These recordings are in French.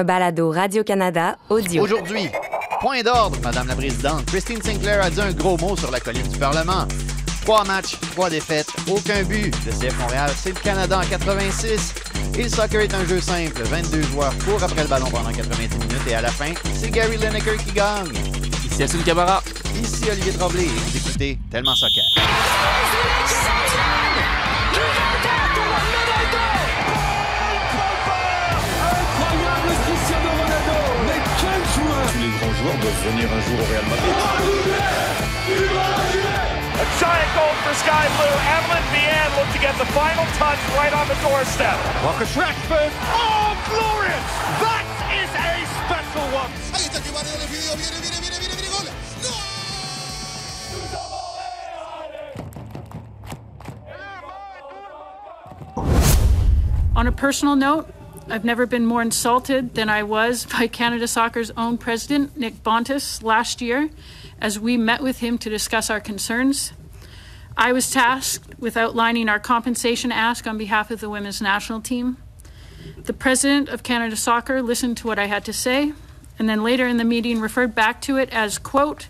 un balado Radio-Canada audio. Aujourd'hui, point d'ordre, Madame la Présidente. Christine Sinclair a dit un gros mot sur la colline du Parlement. Trois matchs, trois défaites, aucun but. Le CF Montréal, c'est le Canada en 86. Et le soccer est un jeu simple. 22 joueurs courent après le ballon pendant 90 minutes et à la fin, c'est Gary Lineker qui gagne. Ici Assun Camara. Ici Olivier Tremblay et vous écoutez Tellement Soccer. Les grands joueurs doivent venir un jour au Real Madrid. A giant goal for Sky Blue. Evelyn Vianne looked to get the final touch right on the doorstep. Marcus Rashford Oh, glorious That is a special one Ahí está que Barrio le pidió, viene, viene, viene, viene, viene, gol. ¡No! On a personal note, I've never been more insulted than I was by Canada Soccer's own president, Nick Bontis, last year as we met with him to discuss our concerns. I was tasked with outlining our compensation ask on behalf of the women's national team. The president of Canada Soccer listened to what I had to say and then later in the meeting referred back to it as, quote,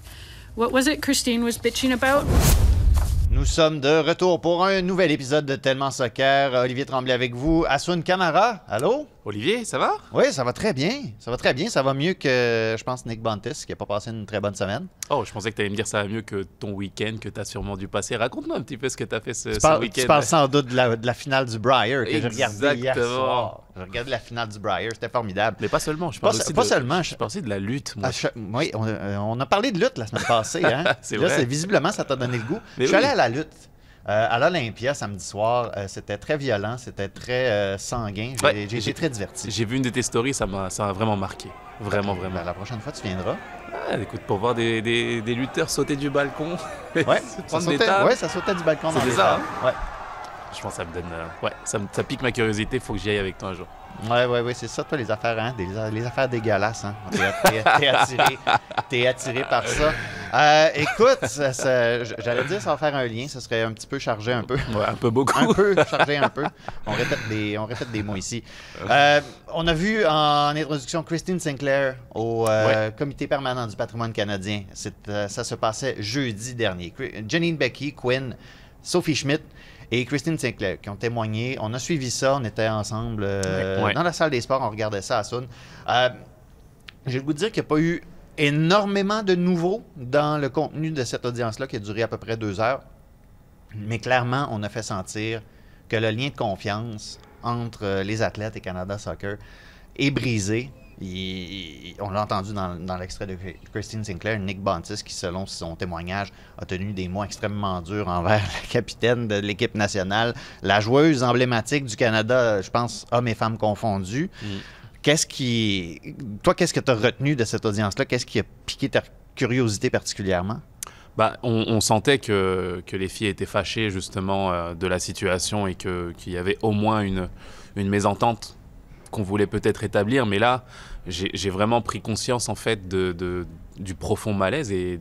what was it Christine was bitching about? Nous sommes de retour pour un nouvel épisode de Tellement Soccer. Olivier Tremblay avec vous. Assun Camara, allô? Olivier, ça va? Oui, ça va très bien. Ça va très bien. Ça va mieux que, je pense, Nick Bontis, qui n'a pas passé une très bonne semaine. Oh, je pensais que tu allais me dire ça va mieux que ton week-end que tu as sûrement dû passer. Raconte-moi un petit peu ce que tu as fait ce, Tu ce parles, week-end. tu parles sans doute de la, de la finale du Briar que j'ai hier soir. J'ai regardé la finale du Briar, c'était formidable. Mais pas seulement, je parle aussi pas de, seulement, Je je- parle aussi de la lutte, moi. Chaque- oui, on, a- on a parlé de lutte la semaine passée. Hein? C'est vrai. visiblement, ça t'a donné le goût. Mais je suis oui. allé à la lutte. Euh, à l'Olympia samedi soir, Euh, c'était très violent, c'était très euh, sanguin. J'ai Ouais, été très diverti. J'ai vu une de tes stories, ça m'a vraiment marqué. Vraiment, vraiment. Ben, la prochaine fois, tu viendras. Ah, écoute, pour voir des, des- des lutteurs sauter du balcon, Ouais, ça sautait, ouais, ça sautait du balcon les ça. Ouais. je pense que ça me donne. ouais, ça, me- ça pique ma curiosité, faut que j'y aille avec toi un jour. Ouais, ouais, ouais, c'est ça, toi, les affaires, hein? des- les affaires dégueulasses, hein? T'es, attiré, t'es attiré par ça. Euh, écoute, ça- ça- j'allais dire, va faire un lien, ça serait un petit peu chargé un peu. Ouais, un peu beaucoup. Un peu, chargé un peu. On répète des, on répète des mots ici. Euh, on a vu en introduction Christine Sinclair au euh, Comité permanent du patrimoine canadien. C'est, ça se passait jeudi dernier. Janine Becky, Quinn, Sophie Schmidt et Christine Sinclair qui ont témoigné. On a suivi ça, on était ensemble euh, Ouais. dans la salle des sports, on regardait ça à Sun. Euh, j'ai le goût de dire qu'il n'y a pas eu énormément de nouveaux dans le contenu de cette audience-là qui a duré à peu près deux heures. Mais clairement, on a fait sentir que le lien de confiance entre euh, les athlètes et Canada Soccer est brisé. Il- il- on l'a entendu dans, dans l'extrait de Christine Sinclair, Nick Bontis, qui, selon son témoignage, a tenu des mots extrêmement durs envers la capitaine de l'équipe nationale, la joueuse emblématique du Canada, je pense, hommes et femmes confondus. Qu'est-ce qui. Toi, qu'est-ce que tu as retenu de cette audience-là? Qu'est-ce qui a piqué ta curiosité particulièrement? Bah, on, on sentait que, que les filles étaient fâchées justement euh, de la situation et qu'il y avait au moins une, une mésentente qu'on voulait peut-être établir. Mais là, j'ai vraiment pris conscience en fait du profond malaise et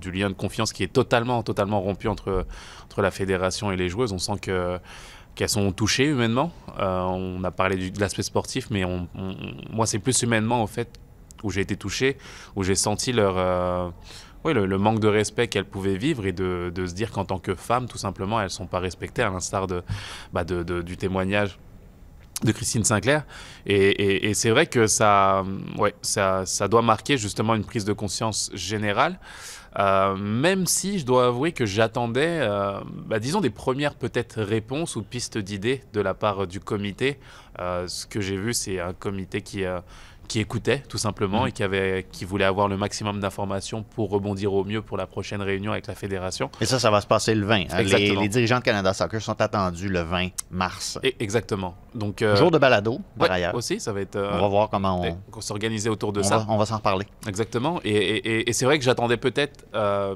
du lien de confiance qui est totalement, totalement rompu entre, entre la fédération et les joueuses. On sent que qu'elles sont touchées humainement. Euh, on a parlé de l'aspect sportif, mais moi, c'est plus humainement, en fait, où j'ai été touché, où j'ai senti leur, euh, le, manque de respect qu'elles pouvaient vivre et de, se dire qu'en tant que femmes, tout simplement, elles ne sont pas respectées, à l'instar bah, du témoignage de Christine Sinclair. Et, c'est vrai que ça, ouais, ça, ça doit marquer justement une prise de conscience générale. Euh, même si je dois avouer que j'attendais, euh, bah, disons, des premières peut-être réponses ou pistes d'idées de la part du comité. Euh, ce que j'ai vu, c'est un comité qui, euh, qui écoutait tout simplement et qui, avait, qui voulait avoir le maximum d'informations pour rebondir au mieux pour la prochaine réunion avec la fédération. Et ça, ça va se passer le 20. hein. Les, Exactement. les dirigeants de Canada Soccer sont attendus le 20 mars. Et, exactement. Donc, euh, Jour de balado, par ouais, ailleurs. aussi, ça va être. euh, On va voir comment on, on s'organiser autour de on ça. va, on va s'en reparler. Exactement. Et, et- et- et c'est vrai que j'attendais peut-être euh,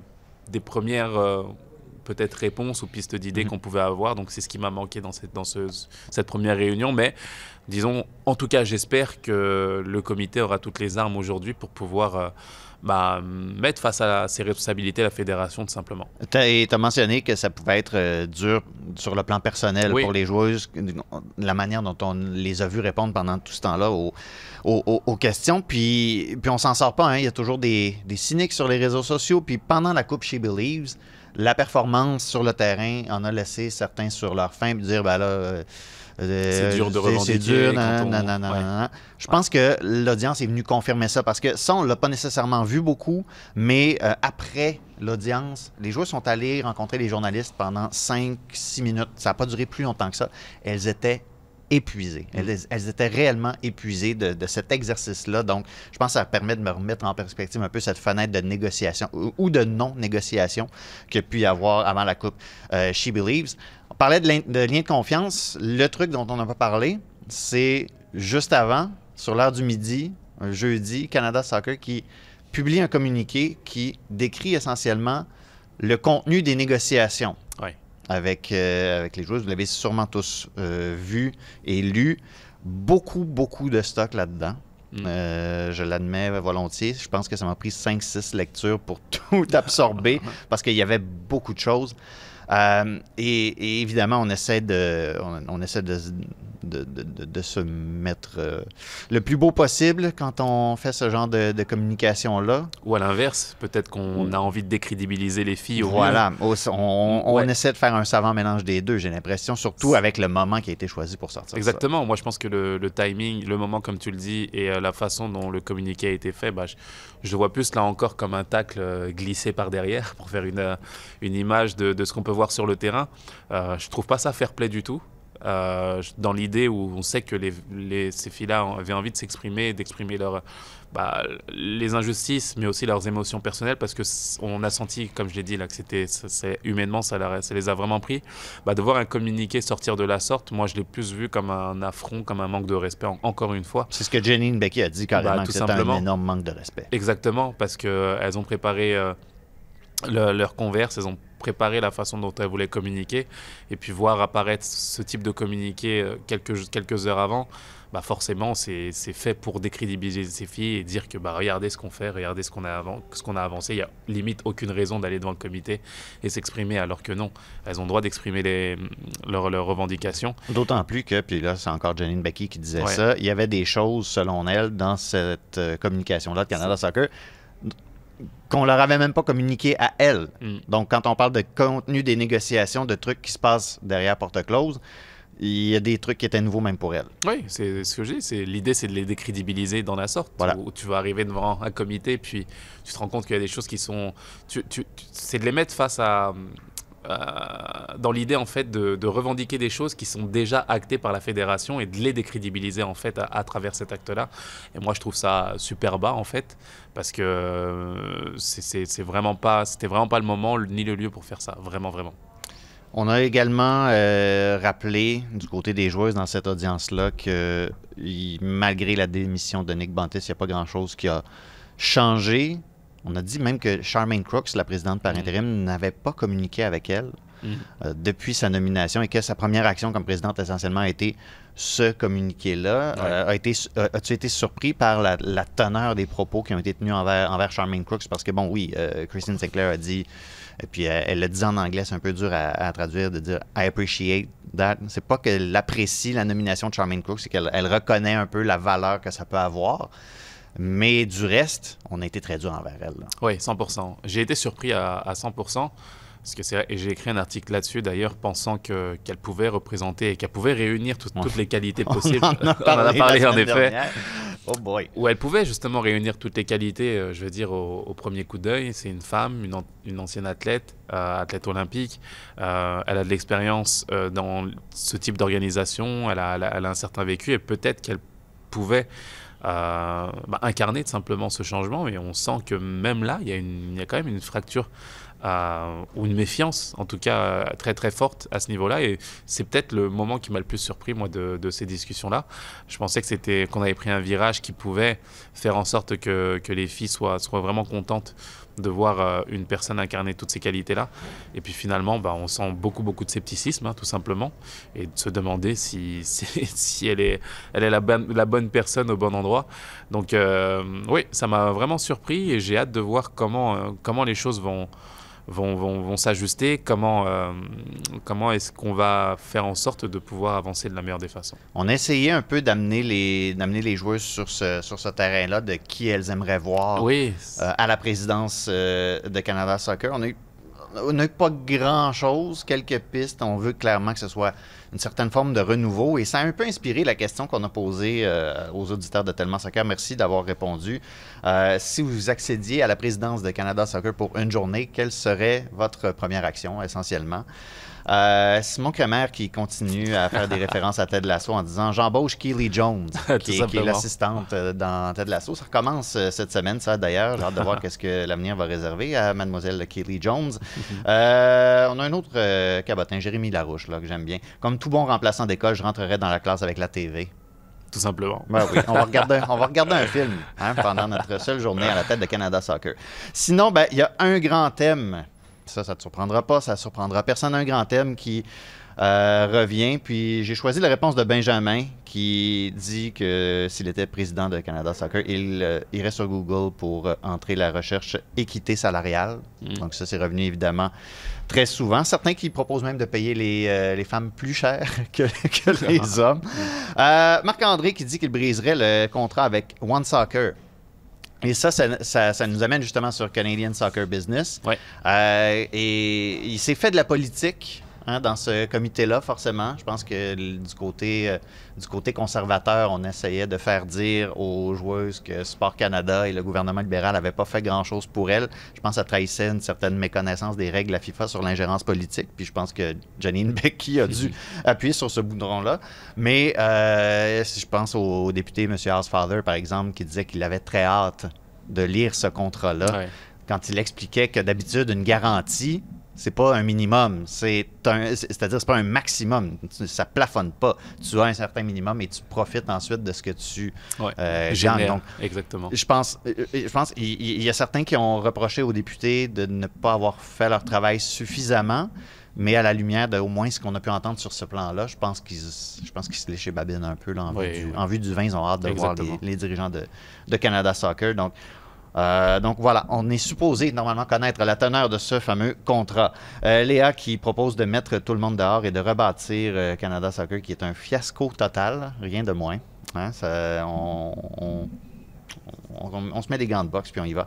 des premières, peut-être réponses ou pistes d'idées Mhm. qu'on pouvait avoir. Donc c'est ce qui m'a manqué dans, cette, dans ce- cette première réunion. Mais disons, en tout cas, j'espère que le comité aura toutes les armes aujourd'hui pour pouvoir euh, bah, mettre face à ses responsabilités la fédération tout simplement. Tu as mentionné que ça pouvait être euh, dur sur le plan personnel Oui. pour les joueuses, la manière dont on les a vues répondre pendant tout ce temps-là aux, aux- aux- aux questions. Puis, puis on s'en sort pas. hein. Il y a toujours des, des cyniques sur les réseaux sociaux. Puis pendant la Coupe She Believes, la performance sur le terrain en a laissé certains sur leur faim puis dire ben là. euh, C'est dur de revendiquer C'est dur, quand nan, on- nan, nan, nan, ouais. nan. Je pense que l'audience est venue confirmer ça parce que ça, on l'a pas nécessairement vu beaucoup, mais euh, après l'audience, les joueurs sont allés rencontrer les journalistes pendant 5-6 minutes. Ça n'a pas duré plus longtemps que ça. Elles étaient épuisées. Elles, elles étaient réellement épuisées de, de cet exercice-là. Donc, je pense que ça permet de me remettre en perspective un peu cette fenêtre de négociation ou, ou de non-négociation qu'il y a pu y avoir avant la Coupe euh, She Believes. On parlait de, lien- de lien de confiance. Le truc dont on n'a pas parlé, c'est juste avant, sur l'heure du midi, un jeudi, Canada Soccer qui publie un communiqué qui décrit essentiellement le contenu des négociations Ouais. Avec, euh, avec les joueurs. Vous l'avez sûrement tous euh, vu et lu. Beaucoup, beaucoup de stock là-dedans. Mm. Euh, je l'admets volontiers. Je pense que ça m'a pris 5-6 lectures pour tout absorber parce qu'il y avait beaucoup de choses. Et, et évidemment, on essaie de, on, on essaie de, de, de- de- de se mettre euh, le plus beau possible quand on fait ce genre de, communication-là. Ou à l'inverse, peut-être qu'on a envie de décrédibiliser les filles. au. Voilà. On, on Ouais. essaie de faire un savant mélange des deux, j'ai l'impression, surtout avec le moment qui a été choisi pour sortir. ça. Exactement. Moi, je pense que le, le timing, le moment, comme tu le dis, et euh, la façon dont le communiqué a été fait, bah, je, je vois plus là encore comme un tacle euh, glissé par derrière pour faire une, une image de, de ce qu'on peut voir sur le terrain. Euh, je trouve pas ça fair play du tout. Euh, dans l'idée où on sait que les, les- ces filles-là avaient envie de s'exprimer, d'exprimer leur, bah, les injustices, mais aussi leurs émotions personnelles, parce que on a senti, comme je l'ai dit là, que c'était, c'est- humainement, ça, les a vraiment pris. Bah, de voir un communiqué sortir de la sorte, moi, je l'ai plus vu comme un affront, comme un manque de respect, en- encore une fois. C'est ce que Janine Becky a dit carrément, Bah, que tout un simplement. énorme manque de respect. Exactement, parce qu'elles ont préparé euh, le- leur converse, elles ont préparé la façon dont elles voulaient communiquer, et puis voir apparaître ce type de communiqué euh, quelques, quelques heures avant, bah forcément, c'est fait pour décrédibiliser ces filles et dire que bah, regardez ce qu'on fait, regardez ce qu'on a, ce qu'on a avancé. Il n'y a limite aucune raison d'aller devant le comité et s'exprimer, alors que non, elles ont le droit d'exprimer les- leurs, leurs revendications. D'autant plus que, puis là, c'est encore Janine Becky qui disait Ouais. ça, il y avait des choses, selon elle, dans cette euh, communication-là de Canada Soccer qu'on leur avait même pas communiqué à elle. Mm. Donc, quand on parle de contenu des négociations, de trucs qui se passent derrière porte close, il y a des trucs qui étaient nouveaux même pour elle. Oui, c'est ce que je dis. c'est- L'idée, c'est de les décrédibiliser dans la sorte. Voilà. Où tu vas arriver devant un comité, puis tu te rends compte qu'il y a des choses qui sont. Tu- tu- c'est de les mettre face à. Euh, dans l'idée en fait de, revendiquer des choses qui sont déjà actées par la fédération et de les décrédibiliser en fait à, travers cet acte-là. Et moi je trouve ça super bas en fait parce que euh, c'est- vraiment pas, c'était vraiment pas le moment ni le lieu pour faire ça, vraiment vraiment. On a également euh, rappelé du côté des joueuses dans cette audience-là que malgré la démission de Nick Bantis, il n'y a pas grand-chose qui a changé. On a dit même que Charmaine Crooks, la présidente par Mm. intérim, n'avait pas communiqué avec elle Mm. euh, depuis sa nomination et que sa première action comme présidente essentiellement a été ce communiqué-là. Ouais. Euh, a été, euh, as-tu été surpris par la, la teneur des propos qui ont été tenus envers, envers Charmaine Crooks? Parce que, bon, oui, euh, Christine Sinclair a dit, et puis elle le dit en anglais, c'est un peu dur à, à traduire, de dire I appreciate that. C'est pas qu'elle apprécie la nomination de Charmaine Crooks, c'est qu'elle elle reconnaît un peu la valeur que ça peut avoir. Mais du reste, on a été très dur envers elle. là. Oui, 100%. J'ai été surpris à, à 100%. Parce que c'est, et j'ai écrit un article là-dessus d'ailleurs, pensant que, qu'elle pouvait représenter et qu'elle pouvait réunir tout- toutes les qualités possibles. On en a parlé, en effet. dernière. Oh boy. Où elle pouvait justement réunir toutes les qualités, euh, je veux dire, au, au premier coup d'œil. C'est une femme, une, an- une ancienne athlète, euh, athlète olympique. Euh, elle a de l'expérience dans ce type d'organisation. Elle a, elle a- elle a un certain vécu et peut-être qu'elle pouvait bah, incarner simplement ce changement. Et on sent que même là, il y il y a quand même une fracture euh, ou une méfiance, en tout cas euh, très très forte à ce niveau-là. Et c'est peut-être le moment qui m'a le plus surpris moi de, ces discussions-là. Je pensais que c'était qu'on avait pris un virage qui pouvait faire en sorte que, que les filles soient, soient vraiment contentes de voir euh, une personne incarner toutes ces qualités-là. Et puis finalement, bah, on sent beaucoup, beaucoup de scepticisme, hein, tout simplement, et de se demander si, si, elle est, elle est la, bonne, la bonne personne au bon endroit. Donc oui, ça m'a vraiment surpris et j'ai hâte de voir comment, comment les choses vont, vont, vont, vont s'ajuster, comment, euh, comment est-ce qu'on va faire en sorte de pouvoir avancer de la meilleure des façons? On a essayé un peu d'amener les, d'amener les joueuses sur ce, sur ce terrain-là, de qui elles aimeraient voir Oui, euh, à la présidence euh, de Canada Soccer. On a eu on n'a pas grand-chose, quelques pistes. On veut clairement que ce soit une certaine forme de renouveau. Et ça a un peu inspiré la question qu'on a posée euh, aux auditeurs de Tellement Soccer. Merci d'avoir répondu. Euh, si vous accédiez à la présidence de Canada Soccer pour une journée, quelle serait votre première action essentiellement? Euh, Simon Kremer qui continue à faire des références à Ted Lasso en disant j'embauche Keely Jones, qui, est- qui est simplement. l'assistante euh, dans Ted Lasso. Ça recommence euh, cette semaine, ça d'ailleurs. J'ai hâte de voir qu'est-ce que l'avenir va réserver à Mademoiselle Keely Jones. Euh, on a un autre euh, cabotin, Jérémy Larouche, là, que j'aime bien. Comme tout bon remplaçant d'école, je rentrerai dans la classe avec la TV. tout simplement. Ben oui, on va regarder, on va regarder un film hein, pendant notre seule journée à la tête de Canada Soccer. Sinon, ben, il y a un grand thème. Ça, ça ne te surprendra pas, ça ne surprendra personne. Un grand thème qui euh, revient. Puis j'ai choisi la réponse de Benjamin qui dit que s'il était président de Canada Soccer, il euh, irait sur Google pour euh, entrer la recherche équité salariale. Donc ça, c'est revenu évidemment très souvent. Certains qui proposent même de payer les, euh, les femmes plus cher que, que les hommes. Marc-André qui dit qu'il briserait le contrat avec One Soccer. Et ça, ça, ça- ça nous amène justement sur Canadian Soccer Business. Ouais. Euh, et il s'est fait de la politique hein, dans ce comité-là, forcément. Je pense que du côté, euh, du côté conservateur, on essayait de faire dire aux joueuses que Sport Canada et le gouvernement libéral n'avaient pas fait grand-chose pour elles. Je pense que ça trahissait une certaine méconnaissance des règles de la FIFA sur l'ingérence politique. Puis je pense que Janine Becky a dû appuyer sur ce boudron-là. Mais euh, si je pense au député M. Housefather, par exemple, qui disait qu'il avait très hâte de lire ce contrat-là Ouais. quand il expliquait que d'habitude, une garantie, c'est pas un minimum, c'est un, c'est-à-dire c'est pas un maximum, ça plafonne pas. Tu as un certain minimum et tu profites ensuite de ce que tu Ouais. euh, gagnes. Génère, Donc, exactement. je pense, euh, euh, je pense, il y, a certains qui ont reproché aux députés de ne pas avoir fait leur travail suffisamment, mais à la lumière de au moins ce qu'on a pu entendre sur ce plan-là, je pense qu'ils, je pense qu'ils se léchaient babine un peu là, en, Oui, vue du, oui. en vue du vin. Ils ont hâte de voir les dirigeants de, de Canada Soccer. Donc, euh, donc voilà, on est supposé normalement connaître la teneur de ce fameux contrat. Euh, Léa qui propose de mettre tout le monde dehors et de rebâtir euh, Canada Soccer, qui est un fiasco total, rien de moins. Hein, ça, on, on- on- on se met des gants de boxe puis on y va.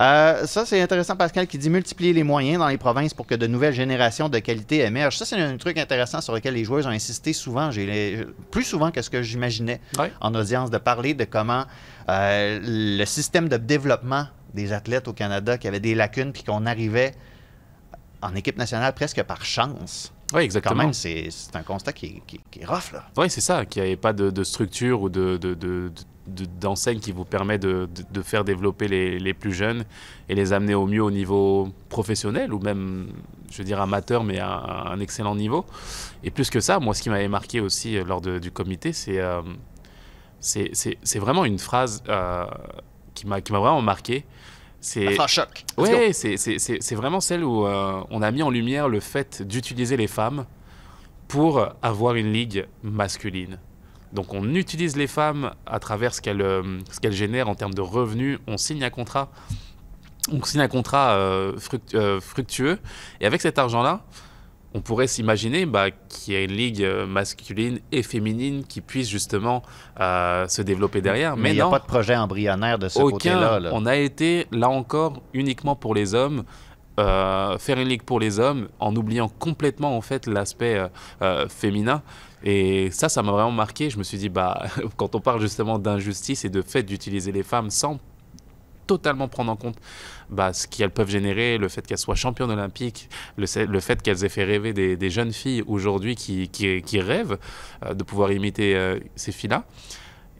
Euh, ça, c'est intéressant, Pascal, qui dit multiplier les moyens dans les provinces pour que de nouvelles générations de qualité émergent. Ça, c'est un truc intéressant sur lequel les joueurs ont insisté souvent, les- plus souvent que ce que j'imaginais en audience, de parler de comment euh, le système de développement des athlètes au Canada qui avait des lacunes puis qu'on arrivait en équipe nationale presque par chance. Oui, Quand exactement. même, c'est un constat qui est, qui- qui est rough, là. Oui, c'est ça, qu'il n'y avait pas de, de structure ou de, de, de- de- d'enseigne qui vous permet de, de- de faire développer les, les plus jeunes et les amener au mieux au niveau professionnel ou même, je veux dire, amateur, mais à, à un excellent niveau. Et plus que ça, moi, ce qui m'avait marqué aussi euh, lors de- du comité, c'est, euh, c'est, vraiment une phrase euh, qui, m'a, vraiment marqué. C'est, choc. Oui, c'est, vraiment celle où euh, on a mis en lumière le fait d'utiliser les femmes pour avoir une ligue masculine. Donc on utilise les femmes à travers ce qu'elles euh, qu'elles génèrent en termes de revenus. On signe un contrat, on signe un contrat euh, fructueux. Et avec cet argent-là, on pourrait s'imaginer bah, qu'il y a une ligue euh, masculine et féminine qui puisse justement euh, se développer derrière. Mais il n'y a pas de projet embryonnaire de ce côté-là. là. On a été, là encore, uniquement pour les hommes. euh, faire une ligue pour les hommes en oubliant complètement en fait l'aspect euh, féminin et ça ça m'a vraiment marqué je me suis dit bah quand on parle justement d'injustice et de fait d'utiliser les femmes sans totalement prendre en compte bah, ce qu'elles peuvent générer, le fait qu'elles soient championnes olympiques, le, le fait qu'elles aient fait rêver des, des jeunes filles aujourd'hui qui, qui, qui rêvent euh, de pouvoir imiter euh, ces filles-là.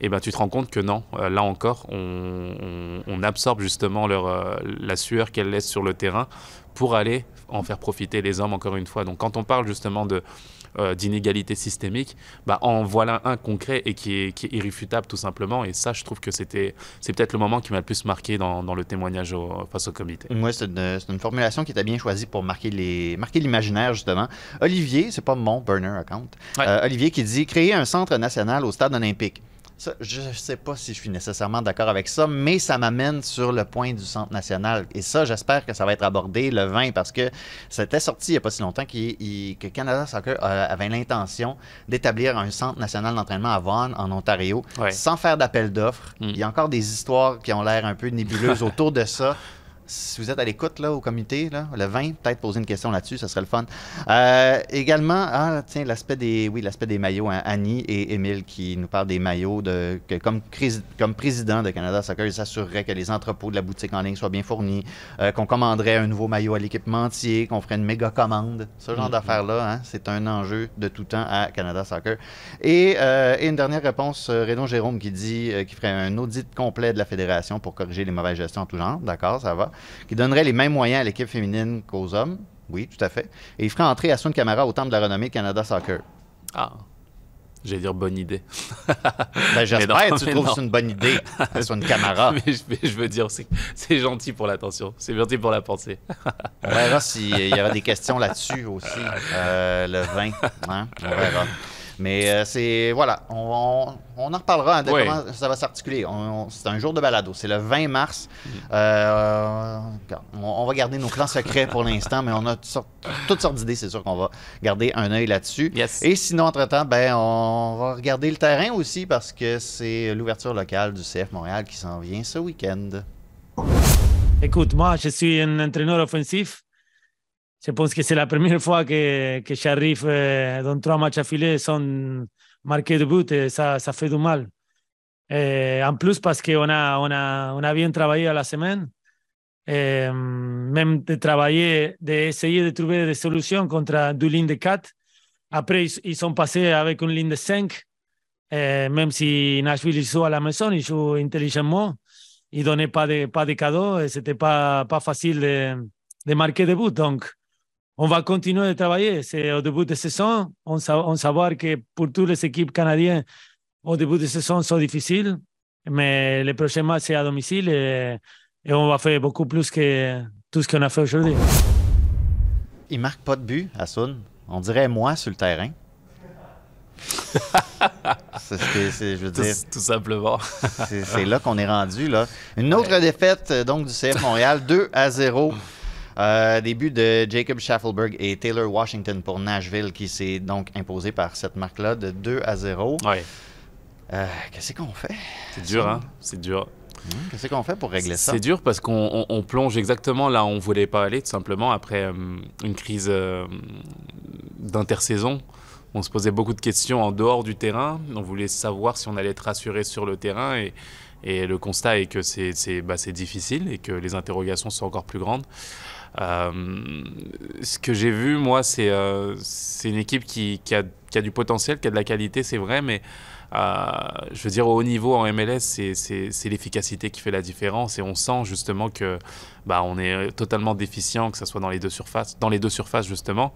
et ben tu te rends compte que non, euh, là encore, on, on- on absorbe justement leur, la sueur qu'elles laissent sur le terrain pour aller en faire profiter les hommes encore une fois. Donc quand on parle justement de euh, d'inégalité systémique, bah, en voilà un concret et qui est, qui est irréfutable tout simplement. Et ça, je trouve que c'était c'est peut-être le moment qui m'a le plus marqué dans, dans le témoignage au- face au comité. Moi, c'est une, c'est une formulation qui était bien choisie pour marquer les marquer l'imaginaire, justement. Olivier, c'est pas mon burner account. Ouais. Euh, Olivier qui dit créer un centre national au stade olympique. Ça, je ne sais pas si je suis nécessairement d'accord avec ça, mais ça m'amène sur le point du centre national. Et ça, j'espère que ça va être abordé le 20 parce que c'était sorti il n'y a pas si longtemps il- que Canada Soccer euh, avait l'intention d'établir un centre national d'entraînement à Vaughan, en Ontario, Ouais. sans faire d'appel d'offres. Mm. Il y a encore des histoires qui ont l'air un peu nébuleuses autour de ça. Si vous êtes à l'écoute là, au comité, là, le 20, peut-être poser une question là-dessus, ça serait le fun. Euh, également, ah, tiens, l'aspect des, oui, l'aspect des maillots. hein. Annie et Émile qui nous parlent des maillots. De, que comme, comme président de Canada Soccer, ils s'assureraient que les entrepôts de la boutique en ligne soient bien fournis, euh, qu'on commanderait un nouveau maillot à l'équipementier, qu'on ferait une méga commande. Ce genre Mhm. d'affaires-là, hein, c'est un enjeu de tout temps à Canada Soccer. Et, euh, et une dernière réponse, euh, Raymond Jérôme qui dit euh, qu'il ferait un audit complet de la fédération pour corriger les mauvaises gestions en tout genre. D'accord, ça va. Qui donnerait les mêmes moyens à l'équipe féminine qu'aux hommes. Oui, tout à fait. Et il ferait entrer Asun Camara au temple de la renommée Canada Soccer. Ah, j'allais dire bonne idée. Ben, j'espère que tu trouves c'est une bonne idée, Asun Camara. mais, je, mais je veux dire, c'est c'est gentil pour l'attention, c'est gentil pour la pensée. On verra s'il y aura des questions là-dessus aussi, euh, le 20. hein, On verra. Mais euh, c'est. Voilà, on, on- on en reparlera hein, de comment ça va s'articuler. C'est un jour de balado. C'est le 20 mars. Euh, on, on va garder nos clans secrets pour l'instant, mais on a toutes sortes, toutes sortes d'idées. C'est sûr qu'on va garder un œil là-dessus. Yes. Et sinon, entre-temps, ben, on va regarder le terrain aussi parce que c'est l'ouverture locale du CF Montréal qui s'en vient ce week-end. Écoute, moi, je suis un entraîneur offensif. Je pense que c'est la première fois que, que j'arrive euh, dans trois matchs affilés sans marquer de but et ça, ça fait mal. En plus, parce qu'on a, on a, on a bien travaillé la semaine, et, hum, même de travailler, d'essayer de trouver des solutions contre deux lignes de 4. Après, ils, ils sont passés avec de 5. Et même si Nashville ils jouent à la maison, ils jouent intelligemment il donnait pas de, pas de cadeaux et c'était pas, pas de, de on va continuer de travailler. C'est au début de saison. On, sa- on savoir que pour toutes les équipes canadiennes, au début de saison, sont difficiles. Mais le prochain match, c'est à domicile et, et on va faire beaucoup plus que tout ce qu'on a fait aujourd'hui. Il marque pas de but, Asun. On dirait moi sur le terrain. c'est ce que c'est, je veux Tout, dire. tout simplement. C'est, c'est là qu'on est rendu. Là. Une autre défaite euh, donc du CF Montréal, 2 à 0. Euh, début de Jacob Schaffelberg et Taylor Washington pour Nashville qui s'est donc imposé par cette marque-là de 2 à 0. Ouais, Euh, qu'est-ce qu'on fait? c'est dur, hein? C'est dur. Hmm, Qu'est-ce qu'on fait pour régler ça? C'est dur parce qu'on on- on plonge exactement là où on voulait pas aller, tout simplement, après euh, une crise euh, d'intersaison. On se posait beaucoup de questions en dehors du terrain. On voulait savoir si on allait être rassuré sur le terrain. Et, et le constat est que c'est bah, c'est difficile et que les interrogations sont encore plus grandes. Euh, ce que j'ai vu, moi, c'est euh, une équipe qui, a, du potentiel, qui a de la qualité, c'est vrai, mais euh, je veux dire, au haut niveau en MLS, c'est- l'efficacité qui fait la différence et on sent justement que bah, on est totalement déficient, que ce soit dans les deux surfaces, dans les deux surfaces justement.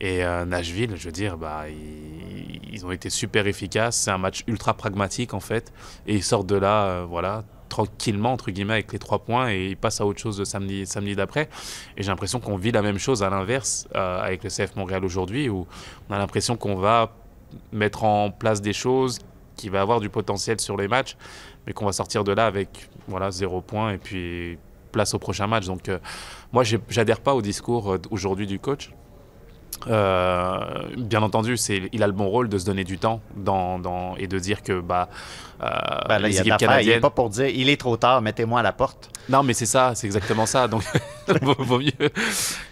Et Nashville, je veux dire, bah, ils, ont été super efficaces. C'est un match ultra pragmatique en fait, et ils sortent de là, voilà, tranquillement entre guillemets avec les trois points et ils passent à autre chose le samedi, samedi d'après. Et j'ai l'impression qu'on vit la même chose à l'inverse euh, avec le CF Montréal aujourd'hui, où on a l'impression qu'on va mettre en place des choses, qui va avoir du potentiel sur les matchs, mais qu'on va sortir de là avec voilà zéro point et puis place au prochain match. Donc euh, moi, j'adhère pas au discours euh, aujourd'hui du coach. Euh, bien entendu, c'est, il a le bon rôle de se donner du temps dans, dans- et de dire que bah, euh, Ben là, il les y a équipes d'affaires. Il est canadiennes. pas pour dire il est trop tard, mettez-moi à la porte. Non, mais c'est ça, c'est exactement ça. Donc, vaut, mieux.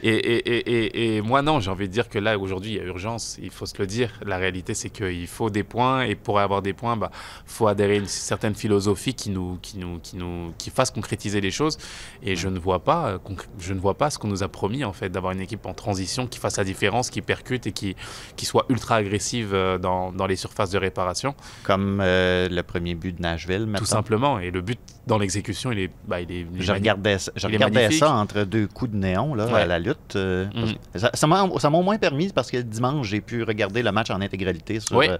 Et, et- et- et- et moi, non, j'ai envie de dire que là, aujourd'hui, il y a urgence. Il faut se le dire. La réalité, c'est qu'il faut des points. Et pour avoir des points, il bah, faut adhérer à une certaine philosophie qui nous, qui nous, qui nous, qui fasse concrétiser les choses. Et je ne vois pas, euh, je ne vois pas ce qu'on nous a promis, en fait, d'avoir une équipe en transition qui fasse la différence, qui percute et qui, qui soit ultra agressive euh, dans, dans les surfaces de réparation. Comme euh, le premier but de Nashville, maintenant. Tout simplement. Et le but dans l'exécution, il est, bah, il est, il est Je regardais, ça- je regardais ça entre deux coups de néon là, Ouais. à la lutte. euh, Mhm. Ça m'a au moins permis parce que dimanche, j'ai pu regarder le match en intégralité sur, Oui. euh,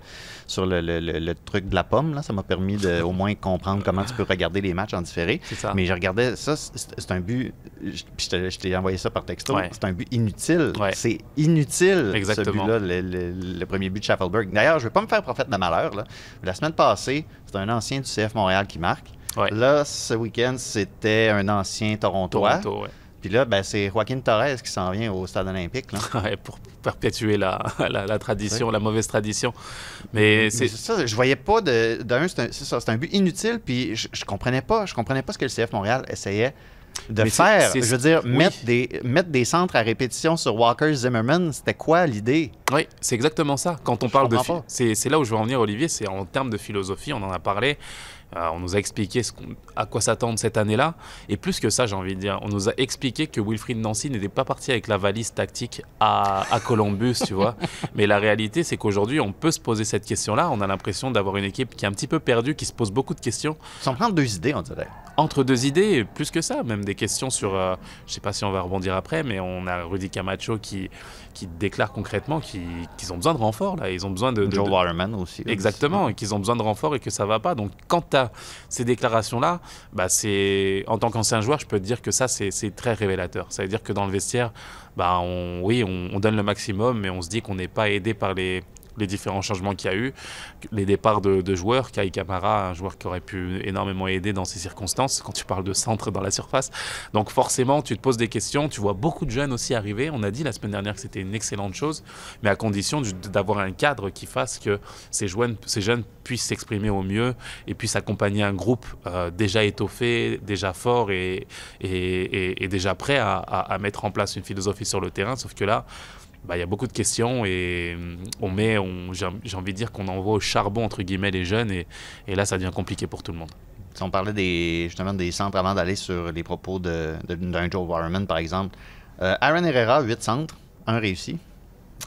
sur le, le- le- le truc de la pomme. Là. Ça m'a permis de au moins comprendre comment tu peux regarder les matchs en différé. Ça. Mais je regardais ça, c'est un but. je- t'ai envoyé ça par texto. Ouais. C'est un but inutile. Ouais. C'est inutile Exactement. ce but-là, le, le- le premier but de Schaffelberg. D'ailleurs, je ne vais pas me faire prophète de malheur. là. La semaine passée, c'est un ancien du CF Montréal qui marque. Ouais. Là, ce week-end, c'était un ancien Torontois. Toronto, ouais. Puis là, ben, c'est Joaquin Torres qui s'en vient au stade olympique. Là. Ouais, pour perpétuer la, la, la tradition, la mauvaise tradition. Mais Mais c'est ça, je voyais pas de. D'un, c'est un, un but inutile, puis je, je comprenais pas. Je comprenais pas ce que le CF Montréal essayait de Mais faire. Je veux dire, oui. mettre, des, mettre des centres à répétition sur Walker Zimmerman, c'était quoi l'idée? Oui, c'est exactement ça. Quand on Je parle de... c'est là où je veux en venir, Olivier, c'est en termes de philosophie, on en a parlé. Euh, on nous a expliqué ce à quoi s'attendre cette année-là. Et plus que ça, j'ai envie de dire, on nous a expliqué que Wilfried Nancy n'était pas parti avec la valise tactique à, à Columbus, tu vois. Mais la réalité, c'est qu'aujourd'hui, on peut se poser cette question-là. On a l'impression d'avoir une équipe qui est un petit peu perdue, qui se pose beaucoup de questions. Sans prendre deux idées, on dirait. entre deux idées, plus que ça, même des questions sur, euh, je sais pas si on va rebondir après, mais on a Rudy Camacho qui, qui déclare concrètement qu'ils ont besoin de renfort, là. Ils ont besoin de... de- Joe Waterman aussi. Exactement, et qu'ils ont besoin de renfort et que ça va pas. Donc, quand tu ces déclarations-là, bah, c'est en tant qu'ancien joueur, je peux te dire que ça, c'est très révélateur. Ça veut dire que dans le vestiaire, bah, on, oui, on donne le maximum, mais on se dit qu'on n'est pas aidé par les, les différents changements qu'il y a eu, les départs de, joueurs, Kai Kamara, un joueur qui aurait pu énormément aider dans ces circonstances, quand tu parles de centre dans la surface. Donc forcément, tu te poses des questions, tu vois beaucoup de jeunes aussi arriver. On a dit la semaine dernière que c'était une excellente chose, mais à condition d'avoir un cadre qui fasse que ces jeunes, ces jeunes puissent s'exprimer au mieux et puissent accompagner un groupe euh, déjà étoffé, déjà fort et, déjà prêt à mettre en place une philosophie sur le terrain. Sauf que là, bah, il y a beaucoup de questions et hum, on met, on, j'ai envie de dire qu'on envoie au charbon entre guillemets les jeunes et, et là ça devient compliqué pour tout le monde. Si on parlait des, justement des centres avant d'aller sur les propos de- de- d'un Joe Waterman, par exemple. Euh, Aaron Herrera, 8 centres, un réussi.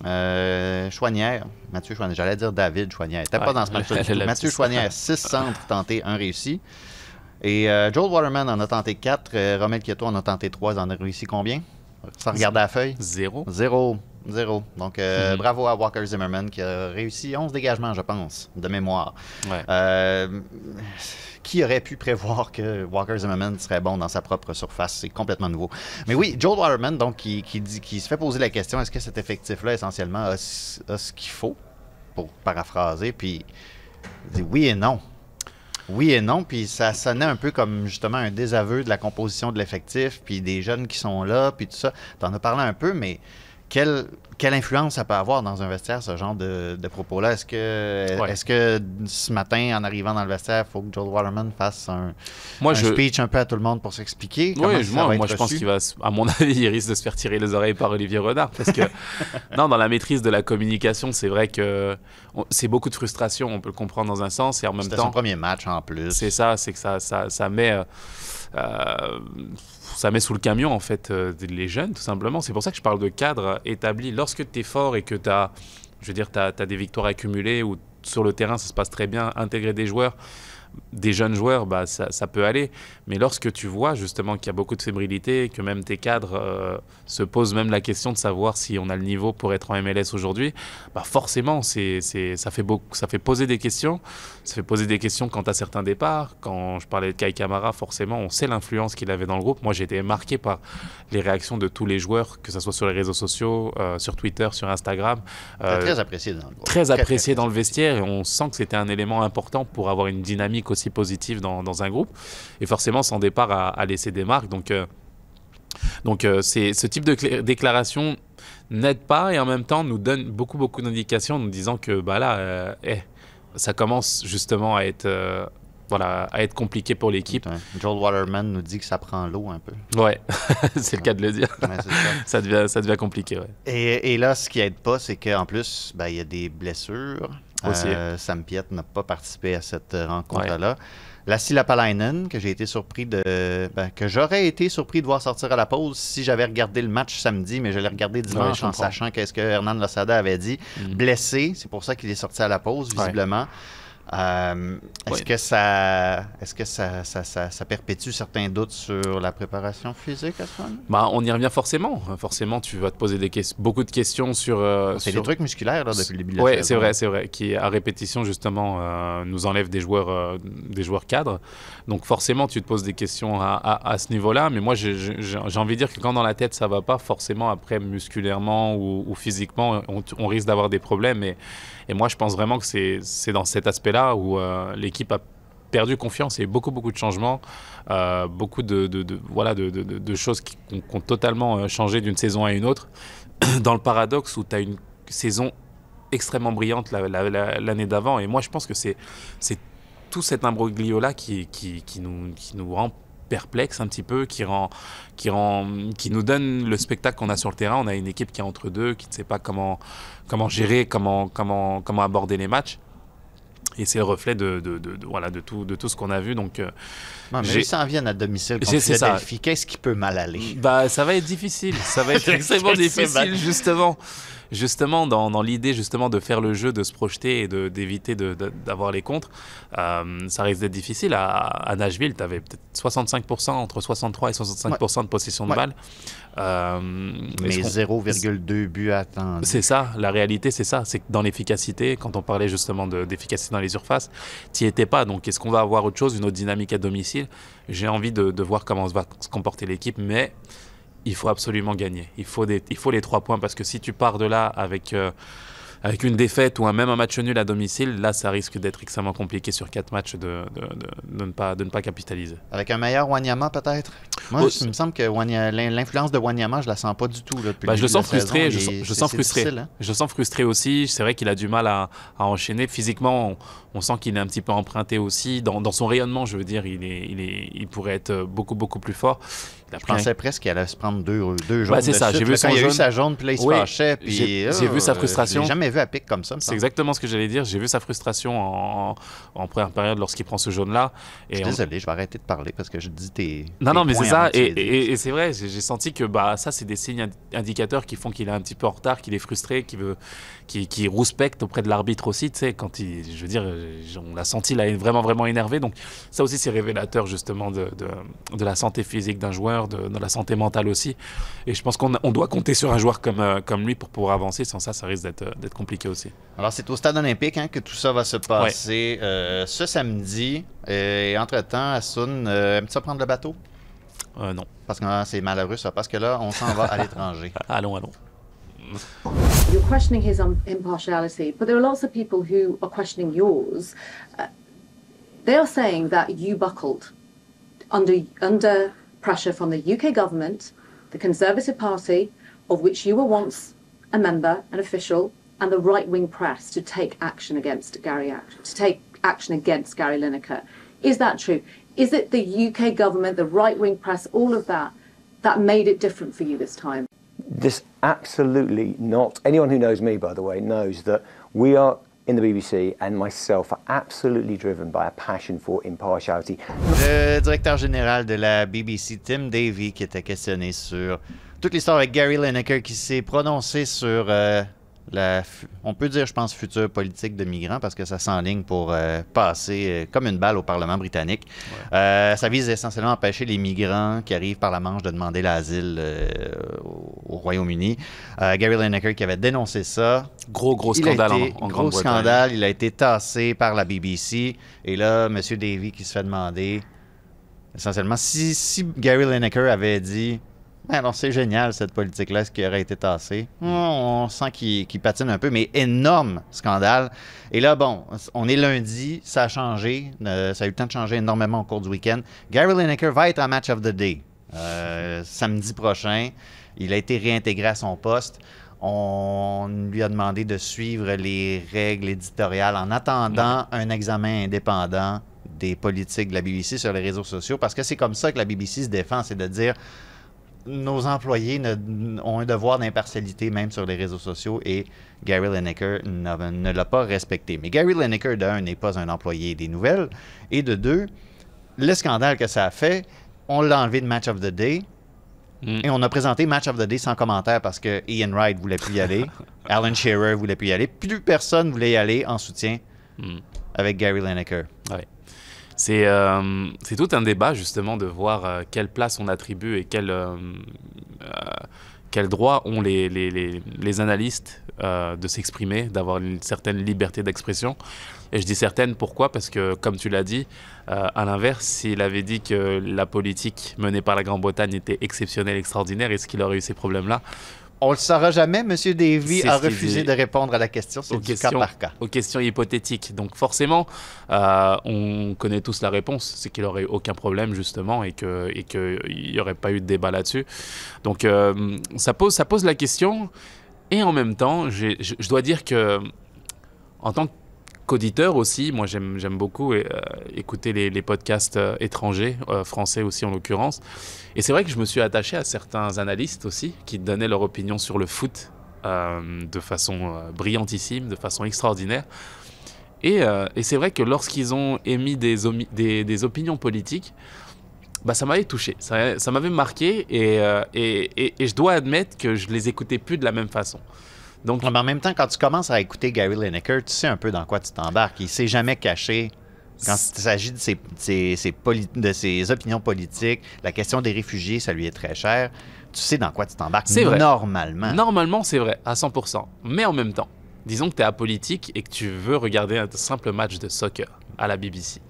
Euh, Chouanière, Mathieu Chouanière, j'allais dire David Chouanière, n'était pas dans ce match Mathieu. Chouanière, 6 centres tentés, un réussi. Et euh, Joel Waterman en a tenté 4, euh, Romel Kieto en a tenté 3, en a réussi combien? Sans regarder la feuille? Zéro. Zéro. Zéro. Donc, euh, Mhm. bravo à Walker Zimmerman qui a réussi 11 dégagements, je pense, de mémoire. Ouais. Euh, qui aurait pu prévoir que Walker Zimmerman serait bon dans sa propre surface? C'est complètement nouveau. Mais oui, Joel Waterman, donc, qui, qui, dit, qui se fait poser la question est-ce que cet effectif-là, essentiellement, a, ce a ce qu'il faut, pour paraphraser, puis il dit oui et non. Oui et non, puis ça sonnait un peu comme justement un désaveu de la composition de l'effectif, puis des jeunes qui sont là, puis tout ça. T'en as parlé un peu, mais quelle, quelle influence ça peut avoir dans un vestiaire, ce genre de, de propos-là? Est-ce que, Ouais. est-ce que ce matin, en arrivant dans le vestiaire, il faut que Joel Waterman fasse un, Moi un je. speech un peu à tout le monde pour s'expliquer? Ça moi, moi je pense qu'il va, à mon avis, il risque de se faire tirer les oreilles par Olivier Renard parce que non, dans la maîtrise de la communication, c'est vrai que c'est beaucoup de frustration, on peut le comprendre dans un sens et en même C'était son temps, premier match en plus. c'est ça, c'est que ça, ça, ça met, euh, euh, ça met sous le camion en fait euh, les jeunes tout simplement. C'est pour ça que je parle de cadre établi. Lorsque tu es fort et que tu as, veux dire, des victoires accumulées ou sur le terrain ça se passe très bien, intégrer des joueurs des jeunes joueurs, bah, ça, ça peut aller. Mais lorsque tu vois justement qu'il y a beaucoup de fébrilité, que même tes cadres euh, se posent même la question de savoir si on a le niveau pour être en MLS aujourd'hui, bah forcément, c'est, c'est, ça, fait beaucoup, ça fait poser des questions. Ça fait poser des questions quant à certains départs. Quand je parlais de Kai Kamara, forcément, on sait l'influence qu'il avait dans le groupe. Moi, j'ai été marqué par les réactions de tous les joueurs, que ce soit sur les réseaux sociaux, euh, sur Twitter, sur Instagram. Euh, très apprécié dans le groupe. très Très, apprécié très dans le vestiaire et on sent que c'était un élément important pour avoir une dynamique aussi positive dans, dans un groupe. Et forcément, son départ a, a laissé des marques. Donc, euh, donc euh, c'est, ce type de déclaration n'aide pas et en même temps nous donne beaucoup, beaucoup d'indications nous disant que bah là, euh, eh, ça commence justement à être... voilà, à être compliqué pour l'équipe. Joel Waterman nous dit que ça prend l'eau un peu. Ouais, c'est le cas de le dire. Ouais, ça. ça, devient, ça devient compliqué, ouais. Et, et là, ce qui aide pas, c'est qu'en plus, ben, il y a des blessures. Aussi. Euh, Sam Piet n'a pas participé à cette rencontre-là. La Silapalainen, que j'ai été surpris de. ben, que j'aurais été surpris de voir sortir à la pause si j'avais regardé le match samedi, mais je l'ai regardé dimanche en sachant qu'est-ce que Hernan Losada avait dit. Mm. Blessé, c'est pour ça qu'il est sorti à la pause, visiblement. Euh, est-ce que ça est-ce que ça, ça, ça- ça perpétue certains doutes sur la préparation physique à ce moment Bah, on y revient forcément. Forcément, tu vas te poser des beaucoup de questions sur. euh, C'est sur- des trucs musculaires là, depuis le début de la Ouais, saison. c'est vrai, c'est vrai, qui à répétition justement euh, nous enlève des joueurs, des joueurs cadres. Donc forcément, tu te poses des questions à, à- à ce niveau-là. Mais moi, j'ai envie de dire que quand dans la tête ça va pas, forcément après musculairement ou, ou physiquement, on, on risque d'avoir des problèmes. Et, et moi, je pense vraiment que c'est dans cet aspect-là où euh, l'équipe a perdu confiance et beaucoup beaucoup de changements, euh, beaucoup de, voilà de, choses qui, ont- totalement euh, changé d'une saison à une autre. Dans le paradoxe où tu as une saison extrêmement brillante la- la- la- l'année d'avant. Et moi, je pense que c'est c'est tout cet imbroglio-là qui, qui, qui, nous, qui nous rend perplexe un petit peu, qui, rend, qui, rend, qui nous donne le spectacle qu'on a sur le terrain. On a une équipe qui est entre deux, qui ne sait pas comment, comment gérer, comment, comment, comment aborder les matchs. Et c'est le reflet de, de, de- de- voilà, de, tout, de tout ce qu'on a vu. Donc, euh, Ouais, mais ils s'en viennent à domicile contre c'est ça. Philadelphie. Qu'est-ce qui peut mal aller? Bah, ça va être difficile. Ça va être extrêmement difficile, justement. Justement, dans, dans l'idée justement de faire le jeu, de se projeter et d'éviter d'avoir les contres, euh, ça risque d'être difficile. À, à Nashville, tu avais peut-être 65%, entre 63 et 65% de possession de Ouais. balle. Euh, Mais est-ce qu'on- 0,2 buts attendus. c'est ça, la réalité, c'est ça. C'est que dans l'efficacité, quand on parlait justement de- d'efficacité dans les surfaces, tu n'y étais pas. Donc, est-ce qu'on va avoir autre chose, une autre dynamique à domicile? J'ai envie de, de voir comment va se comporter l'équipe, mais il faut absolument gagner. Il faut, des, il faut les trois points parce que si tu pars de là avec, euh, avec une défaite ou un, même un match nul à domicile, là, ça risque d'être extrêmement compliqué sur quatre matchs de, de, de- de ne, pas, de ne pas capitaliser. Avec un meilleur Wanyama, peut-être? Moi, Oh, il me semble que l'influence de Wanyama, je la sens pas du tout. Là, depuis Bah, je le sens frustré, saison. je, sens- je frustré. hein? Je sens frustré aussi. C'est vrai qu'il a du mal à, à enchaîner. Physiquement, on, on sent qu'il est un petit peu emprunté aussi. Dans, dans son rayonnement, je veux dire, il, est, il, est, il pourrait être beaucoup, beaucoup plus fort. Il Je pensais presque qu'il allait se prendre deux, deux jaunes. Bah, c'est ça, j'ai vu son quand il a eu sa jaune, puis là, il se Oui, fâchait. Puis, j'ai- j'ai vu sa euh, frustration. Je l'ai jamais vu à pic comme ça. C'est exactement ce que j'allais dire. J'ai vu sa frustration en, en première période lorsqu'il prend ce jaune-là. Je suis on- désolé, je vais arrêter de parler parce que je dis tes. Non, tes non, mais c'est ça. Et, c'est vrai, j'ai j'ai senti que bah, ça, c'est des signes indi- indicateurs qui font qu'il est un petit peu en retard, qu'il est frustré, qu'il veut, rouspecte auprès de l'arbitre aussi. Tu sais, quand il, je veux dire, euh, on l'a senti là, vraiment, vraiment énervé. Donc, ça aussi, c'est révélateur justement de, de, de la santé physique d'un joueur, de, de la santé mentale aussi. Et je pense qu'on on doit compter sur un joueur comme, euh, comme lui pour pouvoir avancer. Sans ça, ça risque d'être euh, d'être compliqué aussi. Alors, c'est au stade olympique hein, que tout ça va se passer euh, ce samedi. Et entre-temps, Asun, euh, aimes-tu ça prendre le bateau? Euh, non. Parce que ah, c'est malheureux, ça. Parce que là, on s'en va à l'étranger. Allons, allons. You're questioning his um, impartiality, but there are lots of people who are questioning yours. Uh, they are saying that you buckled under under pressure from the UK government, the Conservative Party, of which you were once a member, an official, and the right-wing press to take action against Gary to take action against Gary Lineker. Is that true? Is it the UK government, the right-wing press, all of that, that made it different for you this time? This absolutely not. Anyone who knows me, by the way, knows that we are in the BBC and myself are absolutely driven by a passion for impartiality. Le directeur général de la BBC, Tim Davy, qui était questionné sur toute l'histoire avec Gary Lineker, qui s'est prononcé sur euh, la, on peut dire, je pense, future politique de migrants, parce que ça s'enligne pour euh, passer euh, comme une balle au Parlement britannique. Euh, ça vise essentiellement à empêcher les migrants qui arrivent par la Manche de demander l'asile au, au Royaume-Uni. Gary Lineker qui avait dénoncé ça. Gros, gros Il a scandale été- en, en gros Grande-Bretagne. scandale, il a été tassé par la BBC. Et là, M. Davy qui se fait demander, essentiellement, si, si Gary Lineker avait dit alors c'est génial cette politique-là, est-ce qu'il aurait été tassé Mm. On sent qu'il patine un peu, mais énorme scandale. Et là, bon, on est lundi, ça a changé, euh, ça a eu le temps de changer énormément au cours du week-end. Gary Lineker va être en match of the day euh, samedi prochain. Il a été réintégré à son poste. On lui a demandé de suivre les règles éditoriales en attendant un examen indépendant des politiques de la BBC sur les réseaux sociaux parce que c'est comme ça que la BBC se défend, c'est de dire nos employés ne- ont un devoir d'impartialité même sur les réseaux sociaux et Gary Lineker ne l'a pas respecté. Mais Gary Lineker, d'un, n'est pas un employé des nouvelles et de deux, le scandale que ça a fait, on l'a enlevé de Match of the Day. Et on a présenté Match of the Day sans commentaire parce que Ian Wright voulait plus y aller, Alan Shearer voulait plus y aller, plus personne voulait y aller en soutien avec Gary Lineker. Ouais. C'est euh, c'est tout un débat justement de voir euh, quelle place on attribue et quel, euh, euh, droit ont les, les, analystes de s'exprimer, d'avoir une certaine liberté d'expression. Et je dis certaine pourquoi? Parce que comme tu l'as dit, à l'inverse, s'il avait dit que la politique menée par la Grande-Bretagne était exceptionnelle, extraordinaire, est-ce qu'il aurait eu ces problèmes-là? On le saura jamais. M. Davy a refusé de répondre à la question. C'est du cas par cas. aux questions hypothétiques. Donc forcément, euh, on connaît tous la réponse, c'est qu'il n'aurait aucun problème justement et qu'il et que n'y aurait pas eu de débat là-dessus. Donc euh, ça, pose, ça pose la question et en même temps, je, dois dire que en tant qu'auditeur aussi, moi j'aime beaucoup euh, écouter les, podcasts euh, étrangers, euh, français aussi en l'occurrence. Et c'est vrai que je me suis attaché à certains analystes aussi qui donnaient leur opinion sur le foot de façon brillantissime, de façon extraordinaire. Et, c'est vrai que lorsqu'ils ont émis des, opinions politiques, bah, ça m'avait touché, ça, m'avait marqué et- et je dois admettre que je les écoutais plus de la même façon. Donc, mais en même temps, quand tu commences à écouter Gary Lineker, tu sais un peu dans quoi tu t'embarques. Il s'est jamais caché. Quand il s'agit de ses, ses- ses poli- de ses opinions politiques, la question des réfugiés, ça lui est très cher. Tu sais dans quoi tu t'embarques C'est vrai. normalement. Normalement, c'est vrai, à 100%. Mais en même temps, disons que tu es apolitique et que tu veux regarder un simple match de soccer à la BBC.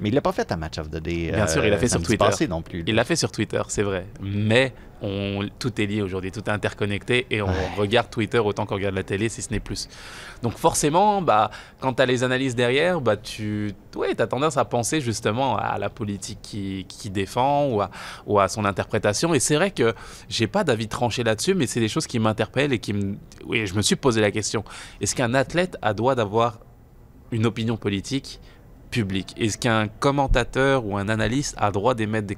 Mais il l'a pas fait à Match of the Day. Bien sûr, il l'a fait sur Twitter. passé non plus. Il l'a fait sur Twitter, c'est vrai. Mais on, tout est lié aujourd'hui, tout est interconnecté et on regarde Twitter autant qu'on regarde la télé, si ce n'est plus. Donc forcément, bah, quand tu as les analyses derrière, bah, tu ouais, as tendance à penser justement à la politique qui, qui défend ou à, ou à son interprétation. Et c'est vrai que j'ai pas d'avis tranché là-dessus, mais c'est des choses qui m'interpellent et qui me... Oui, je me suis posé la question. Est-ce qu'un athlète a droit d'avoir une opinion politique Est-ce qu'un commentateur ou un analyste a droit d'émettre des,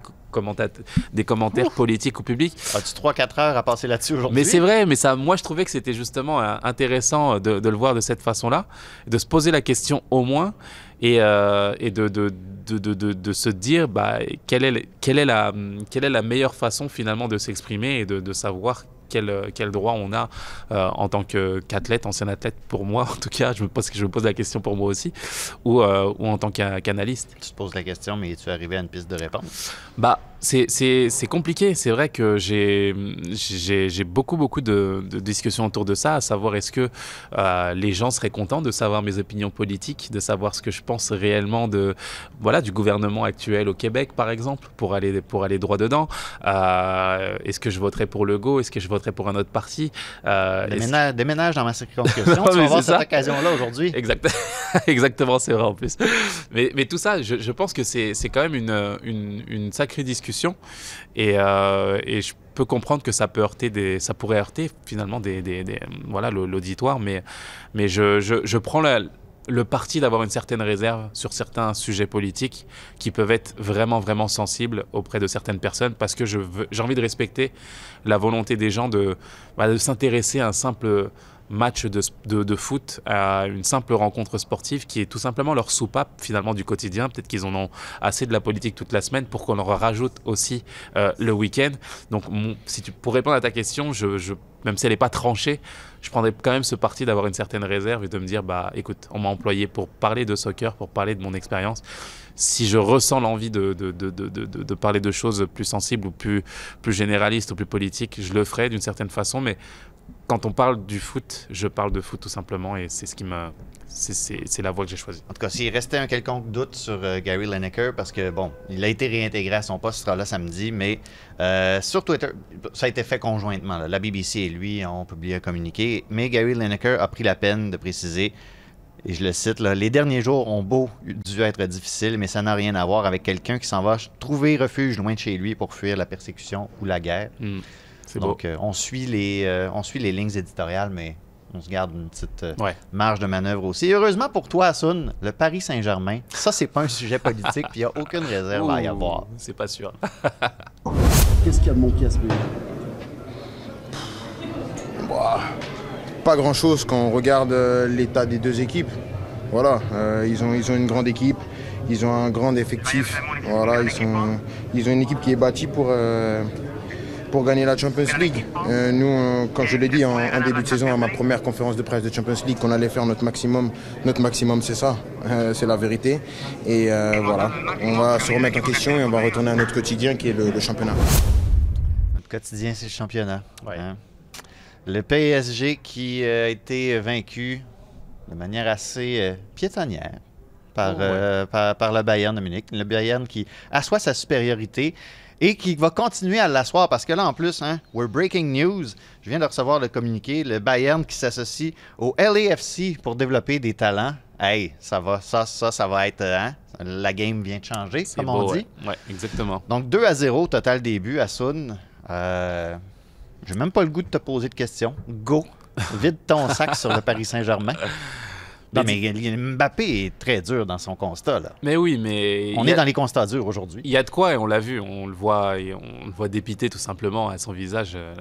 commentaires politiques ou publics As-tu 3-4 heures à passer là-dessus aujourd'hui? Mais c'est vrai, mais ça, moi je trouvais que c'était justement euh, intéressant de, de le voir de cette façon-là, de se poser la question au moins et, euh, et de, de, de, de, de- de se dire bah, quelle, est, le- quelle, est la, quelle est la meilleure façon finalement de s'exprimer et de, savoir quel, quel droit on a euh, en tant qu'athlète, ancien athlète pour moi en tout cas, je me pose, je me pose la question pour moi aussi, ou, euh, ou en tant qu'a- qu'analyste. Tu te poses la question, mais tu es arrivé à une piste de réponse? Bah, c'est- compliqué. C'est vrai que j'ai beaucoup, beaucoup de, de discussions autour de ça, à savoir est-ce que euh, les gens seraient contents de savoir mes opinions politiques, de savoir ce que je pense réellement de, voilà, du gouvernement actuel au Québec, par exemple, pour aller, pour aller droit dedans. Euh, est-ce que je voterais pour le Go Est-ce que je voterais pour un autre parti? Euh, Déménage, déménage dans ma circonscription. Non, tu vas avoir cette occasion-là aujourd'hui. Exact- Exactement, c'est vrai en plus. Mais, mais tout ça, je, je pense que c'est quand même une, une, une sacrée discussion. Et, euh, et je peux comprendre que ça, peut heurter des, ça pourrait heurter finalement des, des- des- voilà, l'auditoire. Mais, mais je, je, je prends la- le parti d'avoir une certaine réserve sur certains sujets politiques qui peuvent être vraiment, vraiment sensibles auprès de certaines personnes parce que j'ai envie de respecter la volonté des gens de, bah, de s'intéresser à un simple match de, de, foot, à une simple rencontre sportive qui est tout simplement leur soupape finalement du quotidien. Peut-être qu'ils en ont assez de la politique toute la semaine pour qu'on leur rajoute aussi euh, le week-end. Donc si tu, pour répondre à ta question, je, même si elle n'est pas tranchée, je prendrais quand même ce parti d'avoir une certaine réserve et de me dire, bah écoute, on m'a employé pour parler de soccer, pour parler de mon expérience. Si je ressens l'envie de, de, de, de parler de choses plus sensibles ou plus, plus généralistes ou plus politiques, je le ferai d'une certaine façon, mais quand on parle du foot, je parle de foot tout simplement et c'est ce qui me, c'est- la voie que j'ai choisie. En tout cas, s'il restait un quelconque doute sur euh, Gary Lineker, parce que, bon, il a été réintégré à son poste, sera là samedi, mais euh, sur Twitter, ça a été fait conjointement. là. La BBC et lui ont publié un communiqué, mais Gary Lineker a pris la peine de préciser, et je le cite, là, les derniers jours ont beau dû être difficiles, mais ça n'a rien à voir avec quelqu'un qui s'en va trouver refuge loin de chez lui pour fuir la persécution ou la guerre. Mm. Donc, euh, on, suit les, euh, on suit les lignes éditoriales, mais on se garde une petite euh, marge de manœuvre aussi. heureusement pour toi, Asun, le Paris Saint-Germain, ça, c'est pas un sujet politique, puis il n'y a aucune réserve à y avoir. C'est pas sûr. Qu'est-ce qu'il y a de manqué à ce pays bah, Pas grand-chose quand on regarde euh, l'état des deux équipes. Voilà, euh, ils, ont, ils ont une grande équipe, ils ont un grand effectif. Voilà, ils, sont, ils ont une équipe qui est bâtie pour, euh, pour gagner la Champions League. Euh, nous, quand je l'ai dit en, début de saison à ma première conférence de presse de Champions League, qu'on allait faire notre maximum. Notre maximum, c'est ça, c'est la vérité. Et voilà, on va se remettre en question et on va retourner à notre quotidien qui est le, championnat. Notre quotidien, c'est le championnat. Hein. Le PSG qui a été vaincu de manière assez piétonnière par, oh, euh, par, par, le Bayern de Munich. Le Bayern qui assoit sa supériorité et qui va continuer à l'asseoir parce que là, en plus, hein, we're breaking news. Je viens de recevoir le communiqué. Le Bayern qui s'associe au LAFC pour développer des talents. Hey, ça va, ça, ça, ça va être. Hein, la game vient de changer, comme on dit. Ouais. exactement. Donc 2 à 0, total début à Sun. Euh, J'ai même pas le goût de te poser de questions. Go! Vide ton sac sur le Paris Saint-Germain. Non, mais Mbappé est très dur dans son constat. Là. Mais oui, mais. On est dans les constats durs aujourd'hui. Il y a de quoi, et on l'a vu. On le voit, on le voit dépité tout simplement à son visage. Euh,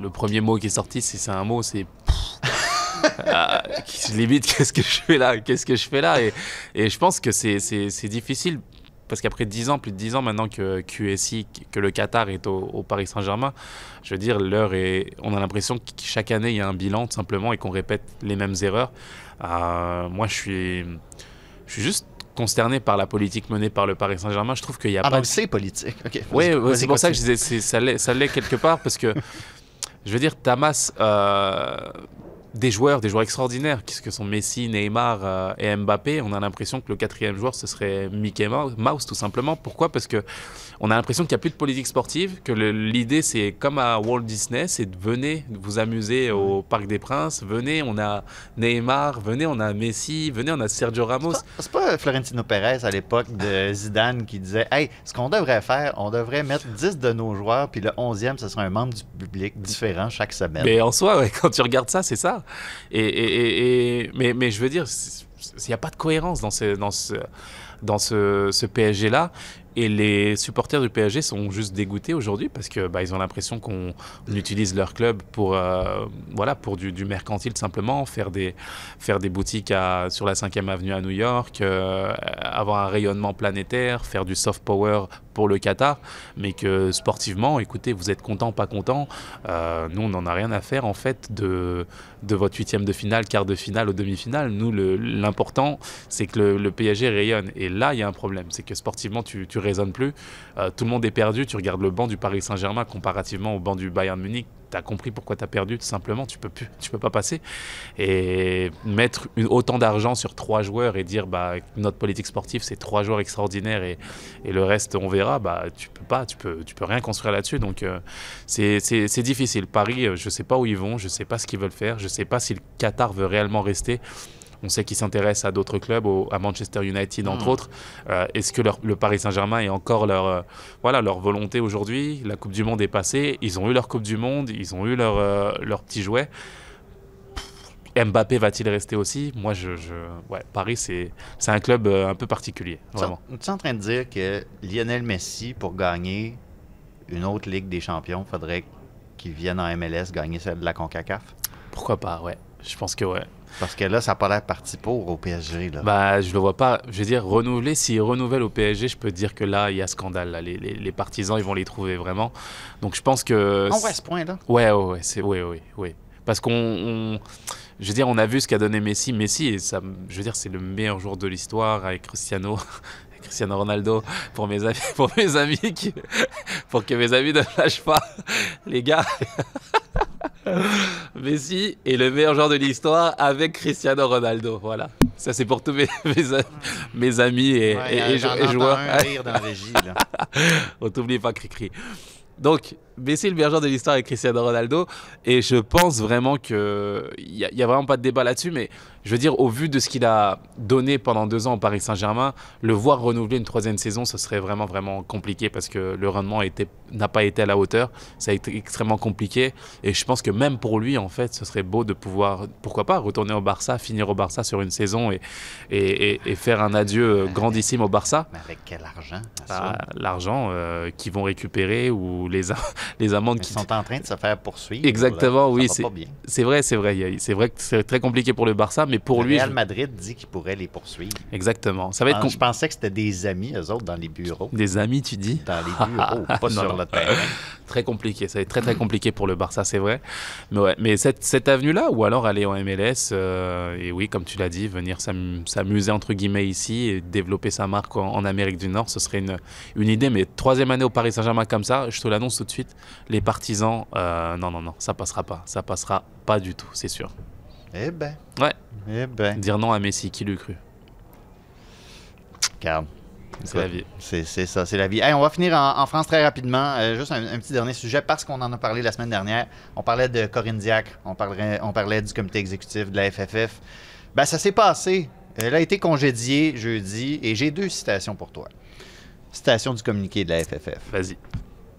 le premier mot qui est sorti, si c'est un mot, c'est. ah, limite, qu'est-ce que je fais là Qu'est-ce que je fais là et, et je pense que c'est difficile parce qu'après 10 ans, plus de 10 ans maintenant que QSI, que le Qatar est au, Paris Saint-Germain, je veux dire, l'heure est. On a l'impression que chaque année, il y a un bilan, tout simplement, et qu'on répète les mêmes erreurs. Euh, moi, je suis, je suis juste consterné par la politique menée par le Paris Saint-Germain. Je trouve qu'il y a ah, pas. Donc c'est politique. Oui, c'est pour ça que je disais, ça l'est quelque part parce que je veux dire, Tamas, euh, des joueurs, des joueurs extraordinaires, qu'est-ce que sont Messi, Neymar euh, et Mbappé? On a l'impression que le quatrième joueur ce serait Mickey Mouse, tout simplement. Pourquoi? Parce que on a l'impression qu'il n'y a plus de politique sportive, que l'idée c'est comme à Walt Disney, c'est de venez vous amuser au Parc des Princes, venez, on a Neymar, venez, on a Messi, venez, on a Sergio Ramos. C'est pas, Florentino Pérez à l'époque de Zidane qui disait Hey, ce qu'on devrait faire, on devrait mettre 10 de nos joueurs, puis le 11e, ce sera un membre du public différent chaque semaine. Mais en soi, quand tu regardes ça, c'est ça. Et, mais, je veux dire, il n'y a pas de cohérence dans ce, dans ce, dans ce, PSG-là. Et les supporters du PSG sont juste dégoûtés aujourd'hui parce que bah, ils ont l'impression qu'on utilise leur club pour euh, voilà pour du, du, mercantile simplement, faire des faire des boutiques à, sur la 5e avenue à New York, euh, avoir un rayonnement planétaire, faire du soft power pour le Qatar, mais que sportivement, écoutez, vous êtes content, pas content, euh, nous on n'en a rien à faire en fait de de votre huitième de finale, quart de finale ou demi-finale. Nous l'important c'est que le, PSG rayonne et là il y a un problème, c'est que sportivement tu, tu résonne plus. Euh, tout le monde est perdu. Tu regardes le banc du Paris Saint-Germain comparativement au banc du Bayern Munich. Tu as compris pourquoi tu as perdu, tout simplement. Tu peux plus, tu peux pas passer. Et mettre autant d'argent sur trois joueurs et dire bah, notre politique sportive, c'est trois joueurs extraordinaires et, et, le reste, on verra, bah, tu peux pas, tu peux, tu peux rien construire là-dessus. Donc, euh, c'est difficile. Paris, euh, je sais pas où ils vont, je sais pas ce qu'ils veulent faire, je sais pas si le Qatar veut réellement rester. On sait qu'ils s'intéressent à d'autres clubs, à Manchester United entre hmm. autres. Euh, est-ce que le Paris Saint-Germain est encore leur, euh, voilà, leur volonté aujourd'hui? La Coupe du Monde est passée, ils ont eu leur Coupe du Monde, ils ont eu leur, euh, leur petit jouet. Mbappé va-t-il rester aussi? Moi, je, Ouais, Paris, c'est un club un peu particulier, vraiment. Tu es en train de dire que Lionel Messi, pour gagner une autre Ligue des Champions, faudrait qu'il vienne en MLS gagner celle de la CONCACAF? Pourquoi pas, ouais. Je pense que ouais. Parce que là, ça n'a pas l'air parti pour au PSG. Là. Bah, je le vois pas. Je veux dire, renouveler, s'ils renouvellent au PSG, je peux te dire que là, il y a scandale. Les, les, partisans, ils vont les trouver vraiment. Donc je pense que. Ah ouais, ce point-là. Ouais, ouais, ouais, c'est, ouais, ouais, ouais. Parce qu'on. Je veux dire, on a vu ce qu'a donné Messi. Messi, ça, je veux dire, c'est le meilleur joueur de l'histoire avec Cristiano. Cristiano Ronaldo pour mes amis, pour mes amis qui, pour que mes amis ne lâchent pas, les gars. Messi est le meilleur joueur de l'histoire avec Cristiano Ronaldo. Voilà. Ça, c'est pour tous mes, mes, amis et, et, joueurs. Un dans la régie, là. On t'oublie pas, Cricri. Donc, Est le joueur de l'histoire avec Cristiano Ronaldo. Et je pense vraiment qu'il n'y a, y a vraiment pas de débat là-dessus. Mais je veux dire, au vu de ce qu'il a donné pendant deux ans au Paris Saint-Germain, le voir renouveler une troisième saison, ce serait vraiment, vraiment compliqué parce que le rendement n'a pas été à la hauteur. Ça a été extrêmement compliqué. Et je pense que même pour lui, en fait, ce serait beau de pouvoir, pourquoi pas, retourner au Barça, finir au Barça sur une saison et, et, et- et faire un adieu grandissime au Barça. Mais avec quel argent Bah, L'argent euh, qu'ils vont récupérer ou les, les amendes Ils qui sont en train de se faire poursuivre. Exactement, oui. C'est vrai, c'est vrai. C'est vrai que c'est très compliqué pour le Barça, mais pour le lui. Real je- Madrid dit qu'il pourrait les poursuivre. Exactement. Ça va être Ah, Je pensais que c'était des amis, eux autres, dans les bureaux. Des amis, tu dis? Dans les bureaux, pas Non, sur non. le terrain. Très compliqué. Ça va être très très compliqué pour le Barça, c'est vrai. Mais ouais, mais cette, cette avenue-là, ou alors aller en MLS, euh, et oui, comme tu l'as dit, venir s'am- s'amuser entre guillemets ici et développer sa marque en, en Amérique du Nord, ce serait une, une idée. Mais troisième année au Paris Saint-Germain comme ça, je te l'annonce tout de suite, les partisans, euh, non, non, non, ça passera pas. Ça passera pas du tout, c'est sûr. Eh ben. Ouais. Eh ben. Dire non à Messi, qui l'eût cru? Regarde. C'est la vie. C'est c'est ça, c'est la vie. Hey, on va finir en, en France très rapidement. Euh, juste un, un petit dernier sujet parce qu'on en a parlé la semaine dernière. On parlait de Corinne Diacre, on, parlerait, on parlait du comité exécutif de la FFF. Ben, ça s'est passé. Elle a été congédiée jeudi et j'ai deux citations pour toi. Citation du communiqué de la FFF. Vas-y.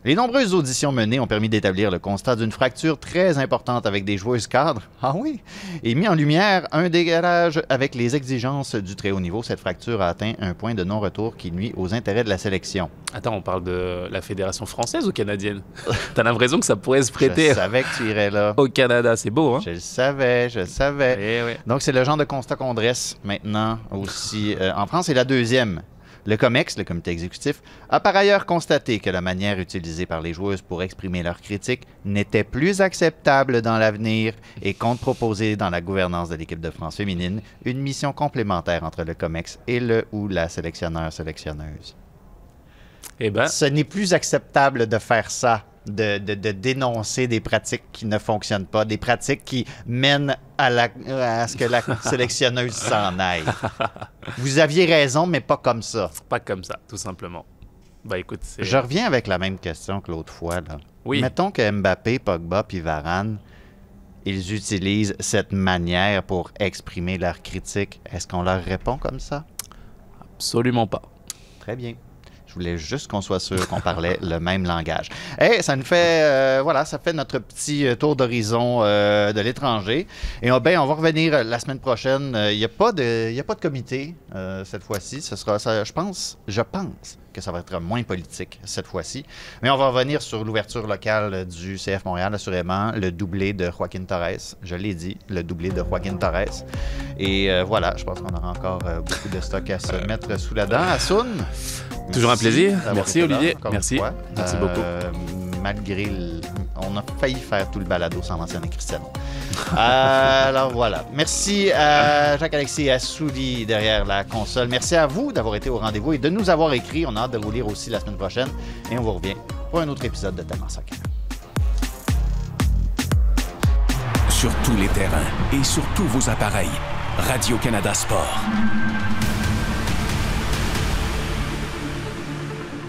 Les nombreuses auditions menées ont permis d'établir le constat d'une fracture très importante avec des joueuses cadres. Ah oui? Et mis en lumière un décalage avec les exigences du très haut niveau. Cette fracture a atteint un point de non-retour qui nuit aux intérêts de la sélection. Attends, on parle de la fédération française ou canadienne? T'as l'impression que ça pourrait se prêter Je savais que tu irais là. au Canada, c'est beau, hein? Je le savais, je le savais. Eh. Donc, c'est le genre de constat qu'on dresse maintenant aussi euh, en France. Et la deuxième, le COMEX, le comité exécutif, a par ailleurs constaté que la manière utilisée par les joueuses pour exprimer leurs critiques n'était plus acceptable dans l'avenir et compte proposer dans la gouvernance de l'équipe de France féminine une mission complémentaire entre le COMEX et le ou la sélectionneur-sélectionneuse. Eh ben, Ce n'est plus acceptable de faire ça, de, de- de dénoncer des pratiques qui ne fonctionnent pas, des pratiques qui mènent à, la, à ce que la sélectionneuse s'en aille. Vous aviez raison, mais pas comme ça. pas comme ça, tout simplement. Bah écoute, c'est... Je reviens avec la même question que l'autre fois. Là. Oui. Mettons que Mbappé, Pogba puis Varane, ils utilisent cette manière pour exprimer leurs critiques. Est-ce qu'on leur répond comme ça? Absolument pas. Très bien. Je voulais juste qu'on soit sûr qu'on parlait le même langage. Et ça nous fait, euh, voilà, ça fait notre petit euh, tour d'horizon euh, de l'étranger. Et on, ben, on va revenir la semaine prochaine. Il n'y a pas de, il y a pas de comité cette fois-ci. Ce sera, ça, je pense, je pense que ça va être moins politique cette fois-ci. Mais on va revenir sur l'ouverture locale du CF Montréal, assurément, le doublé de Joaquin Torres. Je l'ai dit, le doublé de Joaquin Torres. Et euh, voilà, je pense qu'on aura encore euh, beaucoup de stock à se mettre sous la dent. Assoun, Toujours un plaisir. Merci, Olivier. Merci. Merci Euh, Malgré le- On a failli faire tout le balado sans mentionner Cristiano. Euh, alors voilà. Merci à Jacques-Alexis Assouli derrière la console. Merci à vous d'avoir été au rendez-vous et de nous avoir écrit. On a hâte de vous lire aussi la semaine prochaine. Et on vous revient pour un autre épisode de Tellement Soccer. Sur tous les terrains et sur tous vos appareils. Radio-Canada Sport.